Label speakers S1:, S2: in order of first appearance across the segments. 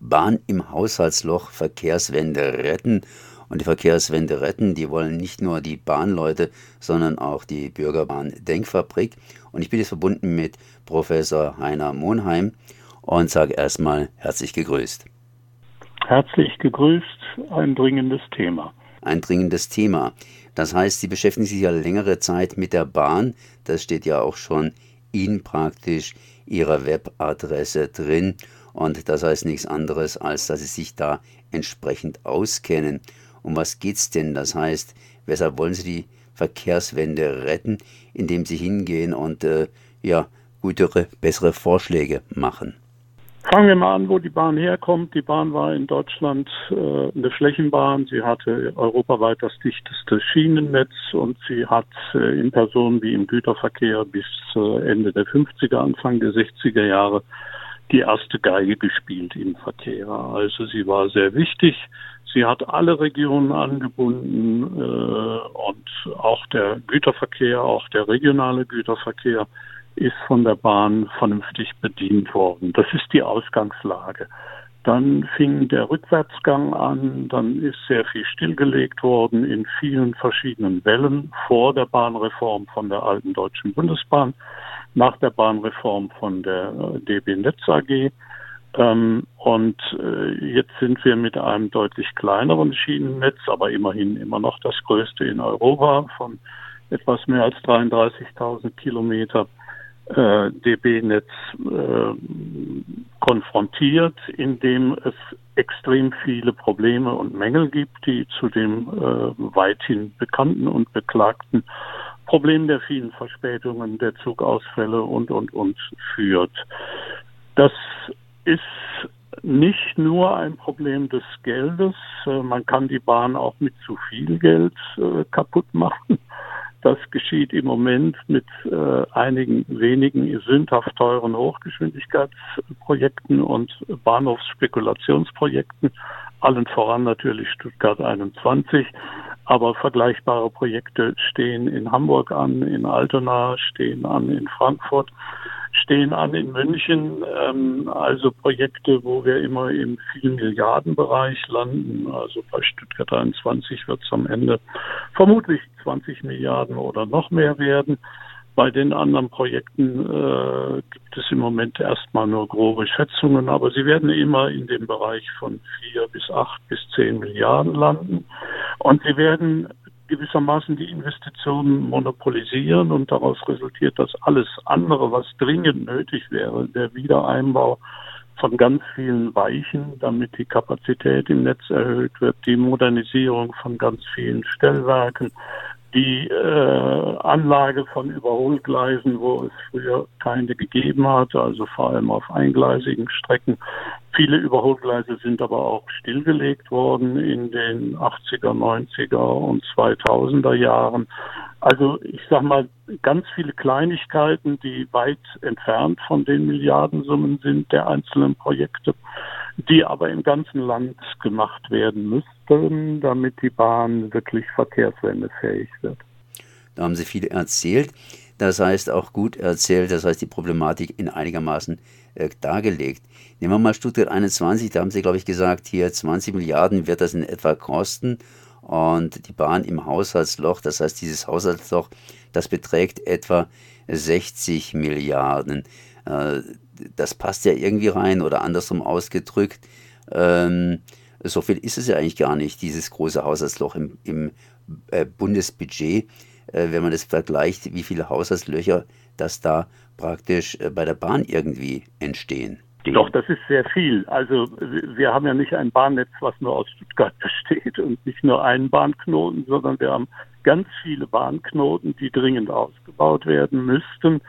S1: Bahn im Haushaltsloch Verkehrswende retten. Und die Verkehrswende retten, die wollen nicht nur die Bahnleute, sondern auch die Bürgerbahn Denkfabrik. Und ich bin jetzt verbunden mit Professor Heiner Monheim und sage erstmal herzlich gegrüßt.
S2: Herzlich gegrüßt, ein dringendes Thema.
S1: Ein dringendes Thema. Das heißt, Sie beschäftigen sich ja längere Zeit mit der Bahn. Das steht ja auch schon in praktisch Ihrer Webadresse drin. Und das heißt nichts anderes, als dass Sie sich da entsprechend auskennen. Um was geht's denn? Das heißt, weshalb wollen Sie die Verkehrswende retten, indem Sie hingehen und äh, ja, gutere, bessere Vorschläge machen?
S2: Fangen wir mal an, wo die Bahn herkommt. Die Bahn war in Deutschland äh, eine Flächenbahn. Sie hatte europaweit das dichteste Schienennetz und sie hat äh, in Personen wie im Güterverkehr bis äh, Ende der 50er, Anfang der 60er Jahre die erste Geige gespielt im Verkehr. Also sie war sehr wichtig. Sie hat alle Regionen angebunden äh, und auch der Güterverkehr, auch der regionale Güterverkehr ist von der Bahn vernünftig bedient worden. Das ist die Ausgangslage. Dann fing der Rückwärtsgang an, dann ist sehr viel stillgelegt worden in vielen verschiedenen Wellen vor der Bahnreform von der alten Deutschen Bundesbahn, nach der Bahnreform von der äh, DB Netz AG. Ähm, und äh, jetzt sind wir mit einem deutlich kleineren Schienennetz, aber immerhin immer noch das größte in Europa von etwas mehr als 33.000 Kilometer äh, DB-Netz äh, konfrontiert, indem es extrem viele Probleme und Mängel gibt, die zu dem äh, weithin bekannten und beklagten Problem der vielen Verspätungen, der Zugausfälle und, und, und führt. Das ist nicht nur ein Problem des Geldes. Äh, man kann die Bahn auch mit zu viel Geld äh, kaputt machen. Das geschieht im Moment mit äh, einigen wenigen sündhaft teuren Hochgeschwindigkeitsprojekten und Bahnhofsspekulationsprojekten, allen voran natürlich Stuttgart 21. Aber vergleichbare Projekte stehen in Hamburg an, in Altona, stehen an in Frankfurt stehen an in München, ähm, also Projekte, wo wir immer im vielen Milliardenbereich landen. Also bei Stuttgart 21 wird es am Ende vermutlich 20 Milliarden oder noch mehr werden. Bei den anderen Projekten äh, gibt es im Moment erstmal nur grobe Schätzungen, aber sie werden immer in dem Bereich von vier bis acht bis zehn Milliarden landen. Und sie werden gewissermaßen die Investitionen monopolisieren und daraus resultiert, dass alles andere, was dringend nötig wäre, der Wiedereinbau von ganz vielen Weichen, damit die Kapazität im Netz erhöht wird, die Modernisierung von ganz vielen Stellwerken, die äh, Anlage von Überholgleisen, wo es früher keine gegeben hat, also vor allem auf eingleisigen Strecken. Viele Überholgleise sind aber auch stillgelegt worden in den 80er, 90er und 2000er Jahren. Also ich sag mal, ganz viele Kleinigkeiten, die weit entfernt von den Milliardensummen sind der einzelnen Projekte, die aber im ganzen Land gemacht werden müssten, damit die Bahn wirklich verkehrswendefähig wird.
S1: Da haben Sie viel erzählt. Das heißt auch gut erzählt, das heißt die Problematik in einigermaßen äh, dargelegt. Nehmen wir mal Stuttgart 21, da haben Sie, glaube ich, gesagt, hier 20 Milliarden wird das in etwa kosten und die Bahn im Haushaltsloch, das heißt dieses Haushaltsloch, das beträgt etwa 60 Milliarden. Äh, das passt ja irgendwie rein oder andersrum ausgedrückt. Ähm, so viel ist es ja eigentlich gar nicht, dieses große Haushaltsloch im, im äh, Bundesbudget, äh, wenn man das vergleicht, wie viele Haushaltslöcher das da praktisch äh, bei der Bahn irgendwie entstehen.
S2: Doch, das ist sehr viel. Also wir haben ja nicht ein Bahnnetz, was nur aus Stuttgart besteht und nicht nur einen Bahnknoten, sondern wir haben ganz viele Bahnknoten, die dringend ausgebaut werden müssten.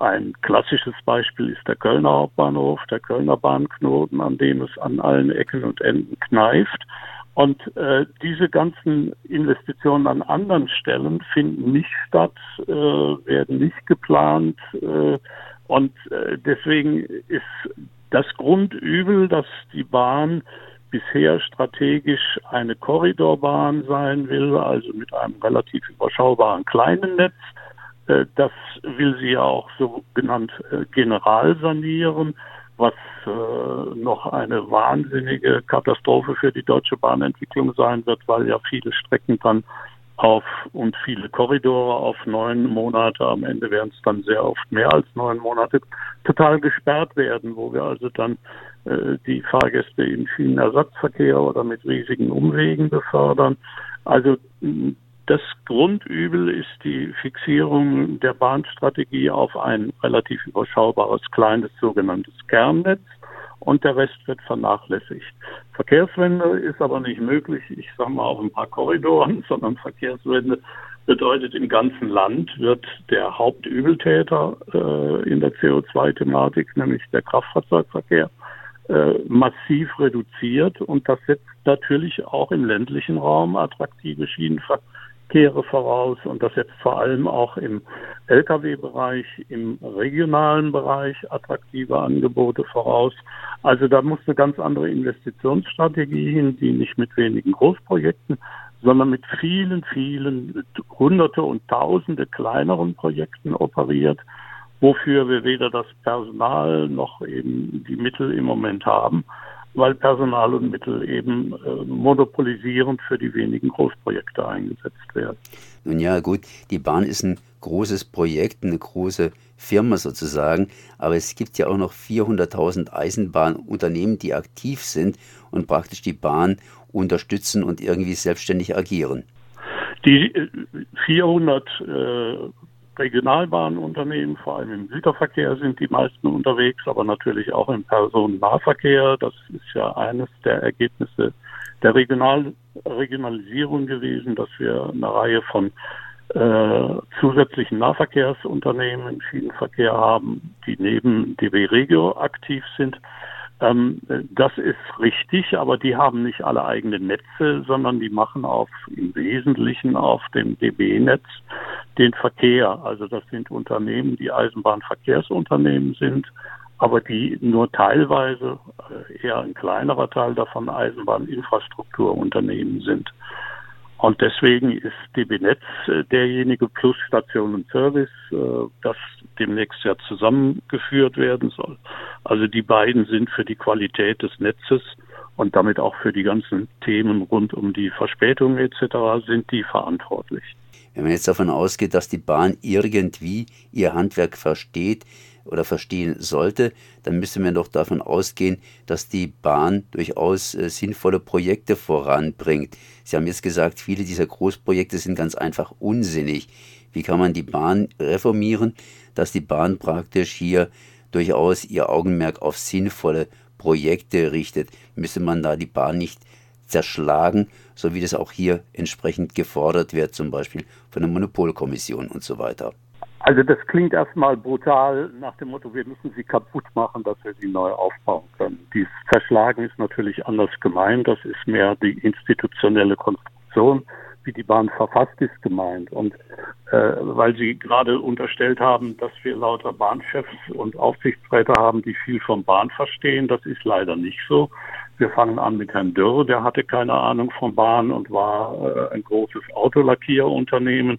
S2: Ein klassisches Beispiel ist der Kölner Hauptbahnhof, der Kölner Bahnknoten, an dem es an allen Ecken und Enden kneift. Und äh, diese ganzen Investitionen an anderen Stellen finden nicht statt, äh, werden nicht geplant. Äh, und äh, deswegen ist das Grundübel, dass die Bahn bisher strategisch eine Korridorbahn sein will, also mit einem relativ überschaubaren kleinen Netz. Äh, das will sie ja auch so genannt äh, general sanieren. was äh, noch eine wahnsinnige Katastrophe für die deutsche Bahnentwicklung sein wird, weil ja viele Strecken dann auf und viele Korridore auf neun Monate, am Ende werden es dann sehr oft mehr als neun Monate, total gesperrt werden, wo wir also dann äh, die Fahrgäste im Schienenersatzverkehr oder mit riesigen Umwegen befördern. Also das Grundübel ist die Fixierung der Bahnstrategie auf ein relativ überschaubares kleines sogenanntes Kernnetz und der Rest wird vernachlässigt. Verkehrswende ist aber nicht möglich, ich sage mal auf ein paar Korridoren, sondern Verkehrswende bedeutet im ganzen Land wird der Hauptübeltäter äh, in der CO2-Thematik, nämlich der Kraftfahrzeugverkehr, äh, massiv reduziert und das setzt natürlich auch im ländlichen Raum attraktive Schienenverkehr Kehre voraus und das jetzt vor allem auch im Lkw-Bereich, im regionalen Bereich attraktive Angebote voraus. Also da muss eine ganz andere Investitionsstrategie hin, die nicht mit wenigen Großprojekten, sondern mit vielen, vielen Hunderte und Tausende kleineren Projekten operiert, wofür wir weder das Personal noch eben die Mittel im Moment haben weil Personal und Mittel eben äh, monopolisierend für die wenigen Großprojekte eingesetzt werden.
S1: Nun ja, gut, die Bahn ist ein großes Projekt, eine große Firma sozusagen, aber es gibt ja auch noch 400.000 Eisenbahnunternehmen, die aktiv sind und praktisch die Bahn unterstützen und irgendwie selbstständig agieren.
S2: Die 400 äh, Regionalbahnunternehmen, vor allem im Güterverkehr sind die meisten unterwegs, aber natürlich auch im Personennahverkehr. Das ist ja eines der Ergebnisse der Regional Regionalisierung gewesen, dass wir eine Reihe von äh, zusätzlichen Nahverkehrsunternehmen im Schienenverkehr haben, die neben DB Regio aktiv sind. Ähm, das ist richtig, aber die haben nicht alle eigene Netze, sondern die machen auf im Wesentlichen auf dem DB-Netz den Verkehr. Also das sind Unternehmen, die Eisenbahnverkehrsunternehmen sind, aber die nur teilweise, äh, eher ein kleinerer Teil davon Eisenbahninfrastrukturunternehmen sind. Und deswegen ist DB Netz äh, derjenige plus Station und Service, äh, das demnächst ja zusammengeführt werden soll. Also die beiden sind für die Qualität des Netzes und damit auch für die ganzen Themen rund um die Verspätungen etc. sind die verantwortlich.
S1: Wenn man jetzt davon ausgeht, dass die Bahn irgendwie ihr Handwerk versteht, oder verstehen sollte, dann müsste man doch davon ausgehen, dass die Bahn durchaus äh, sinnvolle Projekte voranbringt. Sie haben jetzt gesagt, viele dieser Großprojekte sind ganz einfach unsinnig. Wie kann man die Bahn reformieren, dass die Bahn praktisch hier durchaus ihr Augenmerk auf sinnvolle Projekte richtet? Müsste man da die Bahn nicht zerschlagen, so wie das auch hier entsprechend gefordert wird, zum Beispiel von der Monopolkommission und so weiter?
S2: Also das klingt erstmal brutal nach dem Motto, wir müssen sie kaputt machen, dass wir sie neu aufbauen können. Dieses Zerschlagen ist natürlich anders gemeint. Das ist mehr die institutionelle Konstruktion, wie die Bahn verfasst ist, gemeint. Und äh, weil Sie gerade unterstellt haben, dass wir lauter Bahnchefs und Aufsichtsräte haben, die viel vom Bahn verstehen, das ist leider nicht so. Wir fangen an mit Herrn Dürr, der hatte keine Ahnung von Bahn und war äh, ein großes Autolackierunternehmen.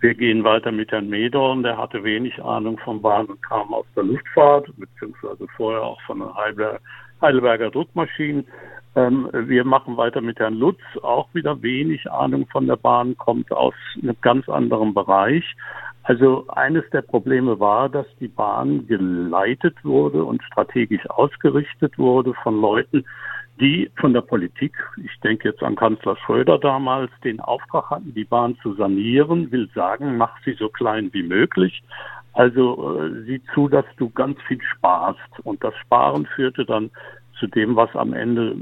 S2: Wir gehen weiter mit Herrn Medorn, der hatte wenig Ahnung von Bahn und kam aus der Luftfahrt, beziehungsweise vorher auch von den Heidelberger, Heidelberger Druckmaschinen. Ähm, wir machen weiter mit Herrn Lutz, auch wieder wenig Ahnung von der Bahn, kommt aus einem ganz anderen Bereich. Also eines der Probleme war, dass die Bahn geleitet wurde und strategisch ausgerichtet wurde von Leuten, die von der Politik, ich denke jetzt an Kanzler Schröder damals, den Auftrag hatten, die Bahn zu sanieren, will sagen, mach sie so klein wie möglich. Also äh, sieh zu, dass du ganz viel sparst. Und das Sparen führte dann zu dem, was am Ende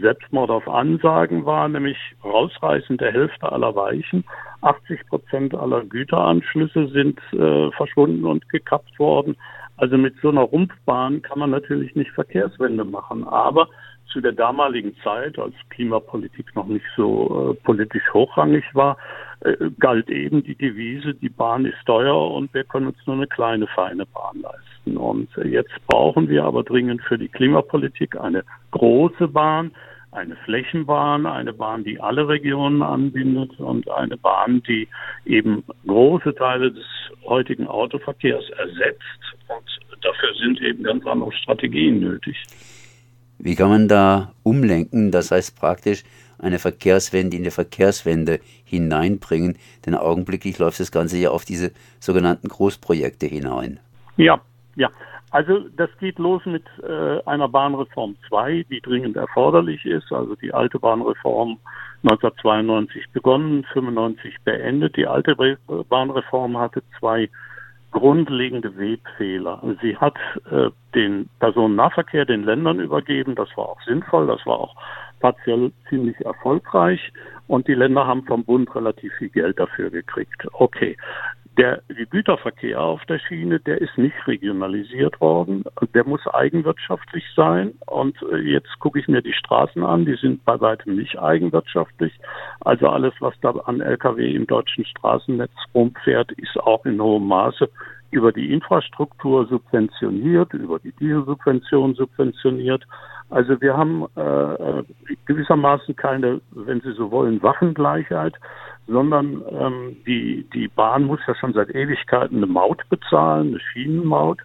S2: Selbstmord auf Ansagen war, nämlich Rausreißen der Hälfte aller Weichen. 80 Prozent aller Güteranschlüsse sind äh, verschwunden und gekappt worden. Also mit so einer Rumpfbahn kann man natürlich nicht Verkehrswende machen. Aber zu der damaligen Zeit, als Klimapolitik noch nicht so äh, politisch hochrangig war, äh, galt eben die Devise, die Bahn ist teuer und wir können uns nur eine kleine, feine Bahn leisten. Und jetzt brauchen wir aber dringend für die Klimapolitik eine große Bahn, eine Flächenbahn, eine Bahn, die alle Regionen anbindet und eine Bahn, die eben große Teile des heutigen Autoverkehrs ersetzt und dafür sind eben ganz andere Strategien nötig.
S1: Wie kann man da umlenken? Das heißt praktisch eine Verkehrswende in die Verkehrswende hineinbringen, denn augenblicklich läuft das Ganze ja auf diese sogenannten Großprojekte hinein.
S2: Ja, ja. Also das geht los mit äh, einer Bahnreform 2, die dringend erforderlich ist. Also die alte Bahnreform 1992 begonnen, 95 beendet. Die alte Bahnreform hatte zwei grundlegende Webfehler. Sie hat äh, den Personennahverkehr den Ländern übergeben. Das war auch sinnvoll. Das war auch partiell ziemlich erfolgreich. Und die Länder haben vom Bund relativ viel Geld dafür gekriegt. Okay. Der Güterverkehr auf der Schiene, der ist nicht regionalisiert worden. Der muss eigenwirtschaftlich sein. Und äh, jetzt gucke ich mir die Straßen an. Die sind bei weitem nicht eigenwirtschaftlich. Also alles, was da an Lkw im deutschen Straßennetz rumfährt, ist auch in hohem Maße über die Infrastruktur subventioniert, über die Dieselsubvention subventioniert. Also wir haben äh, äh gewissermaßen keine, wenn Sie so wollen, Waffengleichheit, sondern ähm, die, die Bahn muss ja schon seit Ewigkeiten eine Maut bezahlen, eine Schienenmaut.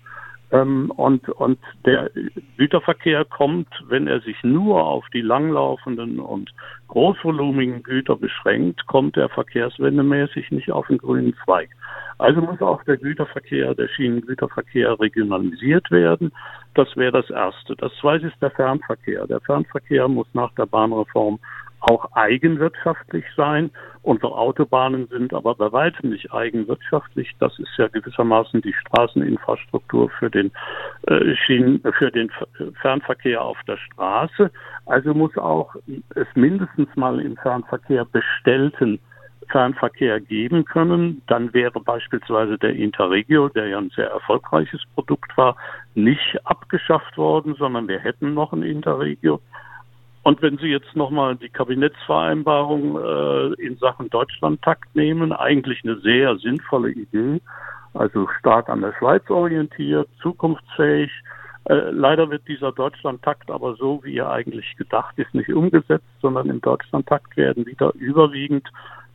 S2: Ähm, und, und der Güterverkehr kommt, wenn er sich nur auf die langlaufenden und großvolumigen Güter beschränkt, kommt er verkehrswendemäßig nicht auf den grünen Zweig. Also muss auch der Güterverkehr, der Schienengüterverkehr regionalisiert werden. Das wäre das Erste. Das Zweite ist der Fernverkehr. Der Fernverkehr muss nach der Bahnreform auch eigenwirtschaftlich sein. Unsere Autobahnen sind aber bei weitem nicht eigenwirtschaftlich. Das ist ja gewissermaßen die Straßeninfrastruktur für den äh, Schienen, für den Fernverkehr auf der Straße. Also muss auch es mindestens mal im Fernverkehr bestellten Fernverkehr geben können, dann wäre beispielsweise der Interregio, der ja ein sehr erfolgreiches Produkt war, nicht abgeschafft worden, sondern wir hätten noch ein Interregio. Und wenn Sie jetzt nochmal die Kabinettsvereinbarung äh, in Sachen Deutschlandtakt nehmen, eigentlich eine sehr sinnvolle Idee, also stark an der Schweiz orientiert, zukunftsfähig. Äh, leider wird dieser Deutschlandtakt aber so, wie er eigentlich gedacht ist, nicht umgesetzt, sondern im Deutschlandtakt werden wieder überwiegend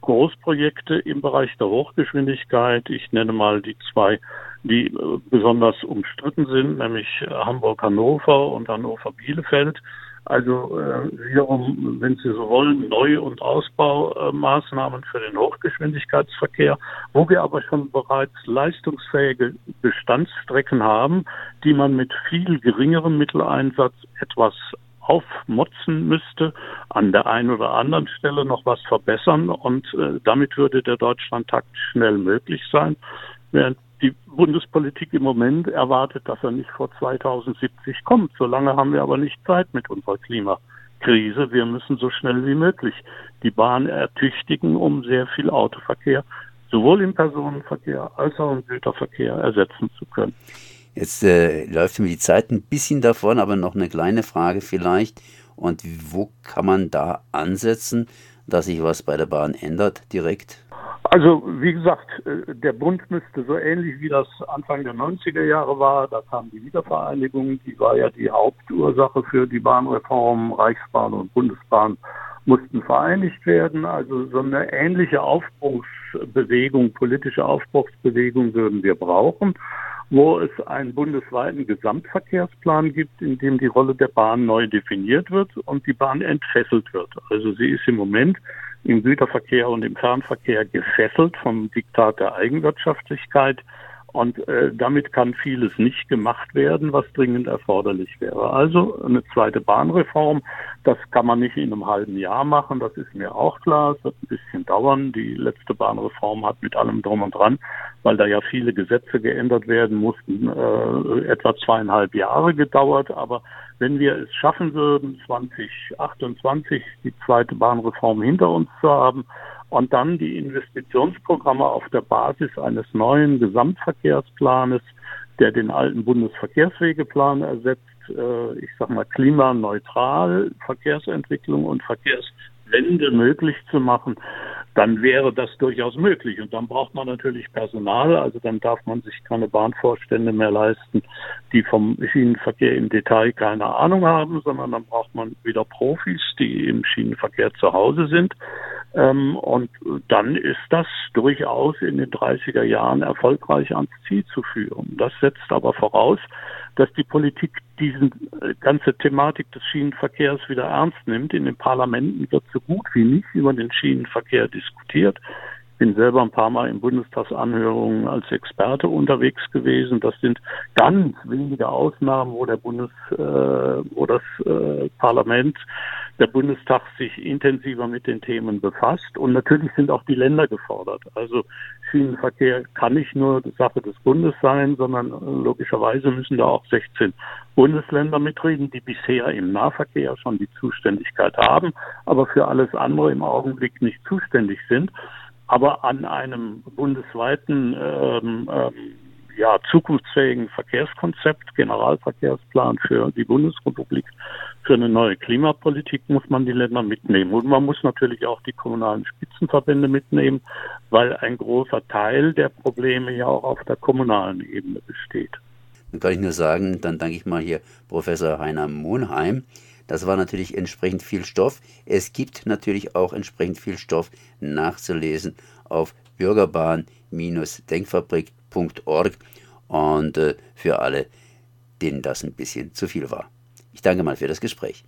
S2: Großprojekte im Bereich der Hochgeschwindigkeit. Ich nenne mal die zwei, die äh, besonders umstritten sind, nämlich Hamburg-Hannover und Hannover-Bielefeld. Also äh, wiederum, wenn Sie so wollen, Neu- und Ausbaumaßnahmen für den Hochgeschwindigkeitsverkehr, wo wir aber schon bereits leistungsfähige Bestandsstrecken haben, die man mit viel geringerem Mitteleinsatz etwas aufmotzen müsste, an der einen oder anderen Stelle noch was verbessern und äh, damit würde der Deutschlandtakt schnell möglich sein, während die Bundespolitik im Moment erwartet, dass er nicht vor 2070 kommt. Solange haben wir aber nicht Zeit mit unserer Klimakrise. Wir müssen so schnell wie möglich die Bahn ertüchtigen, um sehr viel Autoverkehr sowohl im Personenverkehr als auch im Güterverkehr ersetzen zu können.
S1: Jetzt äh, läuft mir die Zeit ein bisschen davon, aber noch eine kleine Frage vielleicht. Und wo kann man da ansetzen, dass sich was bei der Bahn ändert direkt?
S2: Also wie gesagt, äh, der Bund müsste so ähnlich wie das Anfang der 90er Jahre war, da kam die Wiedervereinigung, die war ja die Hauptursache für die Bahnreform, Reichsbahn und Bundesbahn mussten vereinigt werden. Also so eine ähnliche Aufbruchsbewegung, politische Aufbruchsbewegung würden wir brauchen, wo es einen bundesweiten Gesamtverkehrsplan gibt, in dem die Rolle der Bahn neu definiert wird und die Bahn entfesselt wird. Also sie ist im Moment im Güterverkehr und im Fernverkehr gefesselt vom Diktat der Eigenwirtschaftlichkeit. Und äh, damit kann vieles nicht gemacht werden, was dringend erforderlich wäre. Also eine zweite Bahnreform, das kann man nicht in einem halben Jahr machen, das ist mir auch klar. Es wird ein bisschen dauern. Die letzte Bahnreform hat mit allem drum und dran, weil da ja viele Gesetze geändert werden mussten, äh, etwa zweieinhalb Jahre gedauert. Aber wenn wir es schaffen würden, 2028 die zweite Bahnreform hinter uns zu haben und dann die Investitionsprogramme auf der Basis eines neuen Gesamtverkehrsplanes, der den alten Bundesverkehrswegeplan ersetzt, äh, ich sage mal klimaneutral Verkehrsentwicklung und Verkehrswende möglich zu machen, dann wäre das durchaus möglich. Und dann braucht man natürlich Personal, also dann darf man sich keine Bahnvorstände mehr leisten, die vom Schienenverkehr im Detail keine Ahnung haben, sondern dann braucht man wieder Profis, die im Schienenverkehr zu Hause sind. Ähm, und dann ist das durchaus in den 30er Jahren erfolgreich ans Ziel zu führen. Das setzt aber voraus, dass die Politik diese äh, ganze Thematik des Schienenverkehrs wieder ernst nimmt. In den Parlamenten wird so gut wie nicht über den Schienenverkehr diskutiert. Ich bin selber ein paar Mal in Bundestagsanhörungen als Experte unterwegs gewesen. Das sind ganz wenige Ausnahmen, wo der Bundes, äh, wo das äh, Parlament der Bundestag sich intensiver mit den Themen befasst. Und natürlich sind auch die Länder gefordert. Also Schienenverkehr kann nicht nur Sache des Bundes sein, sondern logischerweise müssen da auch 16 Bundesländer mitreden, die bisher im Nahverkehr schon die Zuständigkeit haben, aber für alles andere im Augenblick nicht zuständig sind. Aber an einem bundesweiten ähm, ähm, ja, zukunftsfähigen Verkehrskonzept, Generalverkehrsplan für die Bundesrepublik, für eine neue Klimapolitik muss man die Länder mitnehmen. Und man muss natürlich auch die kommunalen Spitzenverbände mitnehmen, weil ein großer Teil der Probleme ja auch auf der kommunalen Ebene besteht.
S1: Dann kann ich nur sagen, dann danke ich mal hier Professor Heiner Monheim. Das war natürlich entsprechend viel Stoff. Es gibt natürlich auch entsprechend viel Stoff nachzulesen auf bürgerbahn-denkfabrik.org und äh, für alle, denen das ein bisschen zu viel war. Ich danke mal für das Gespräch.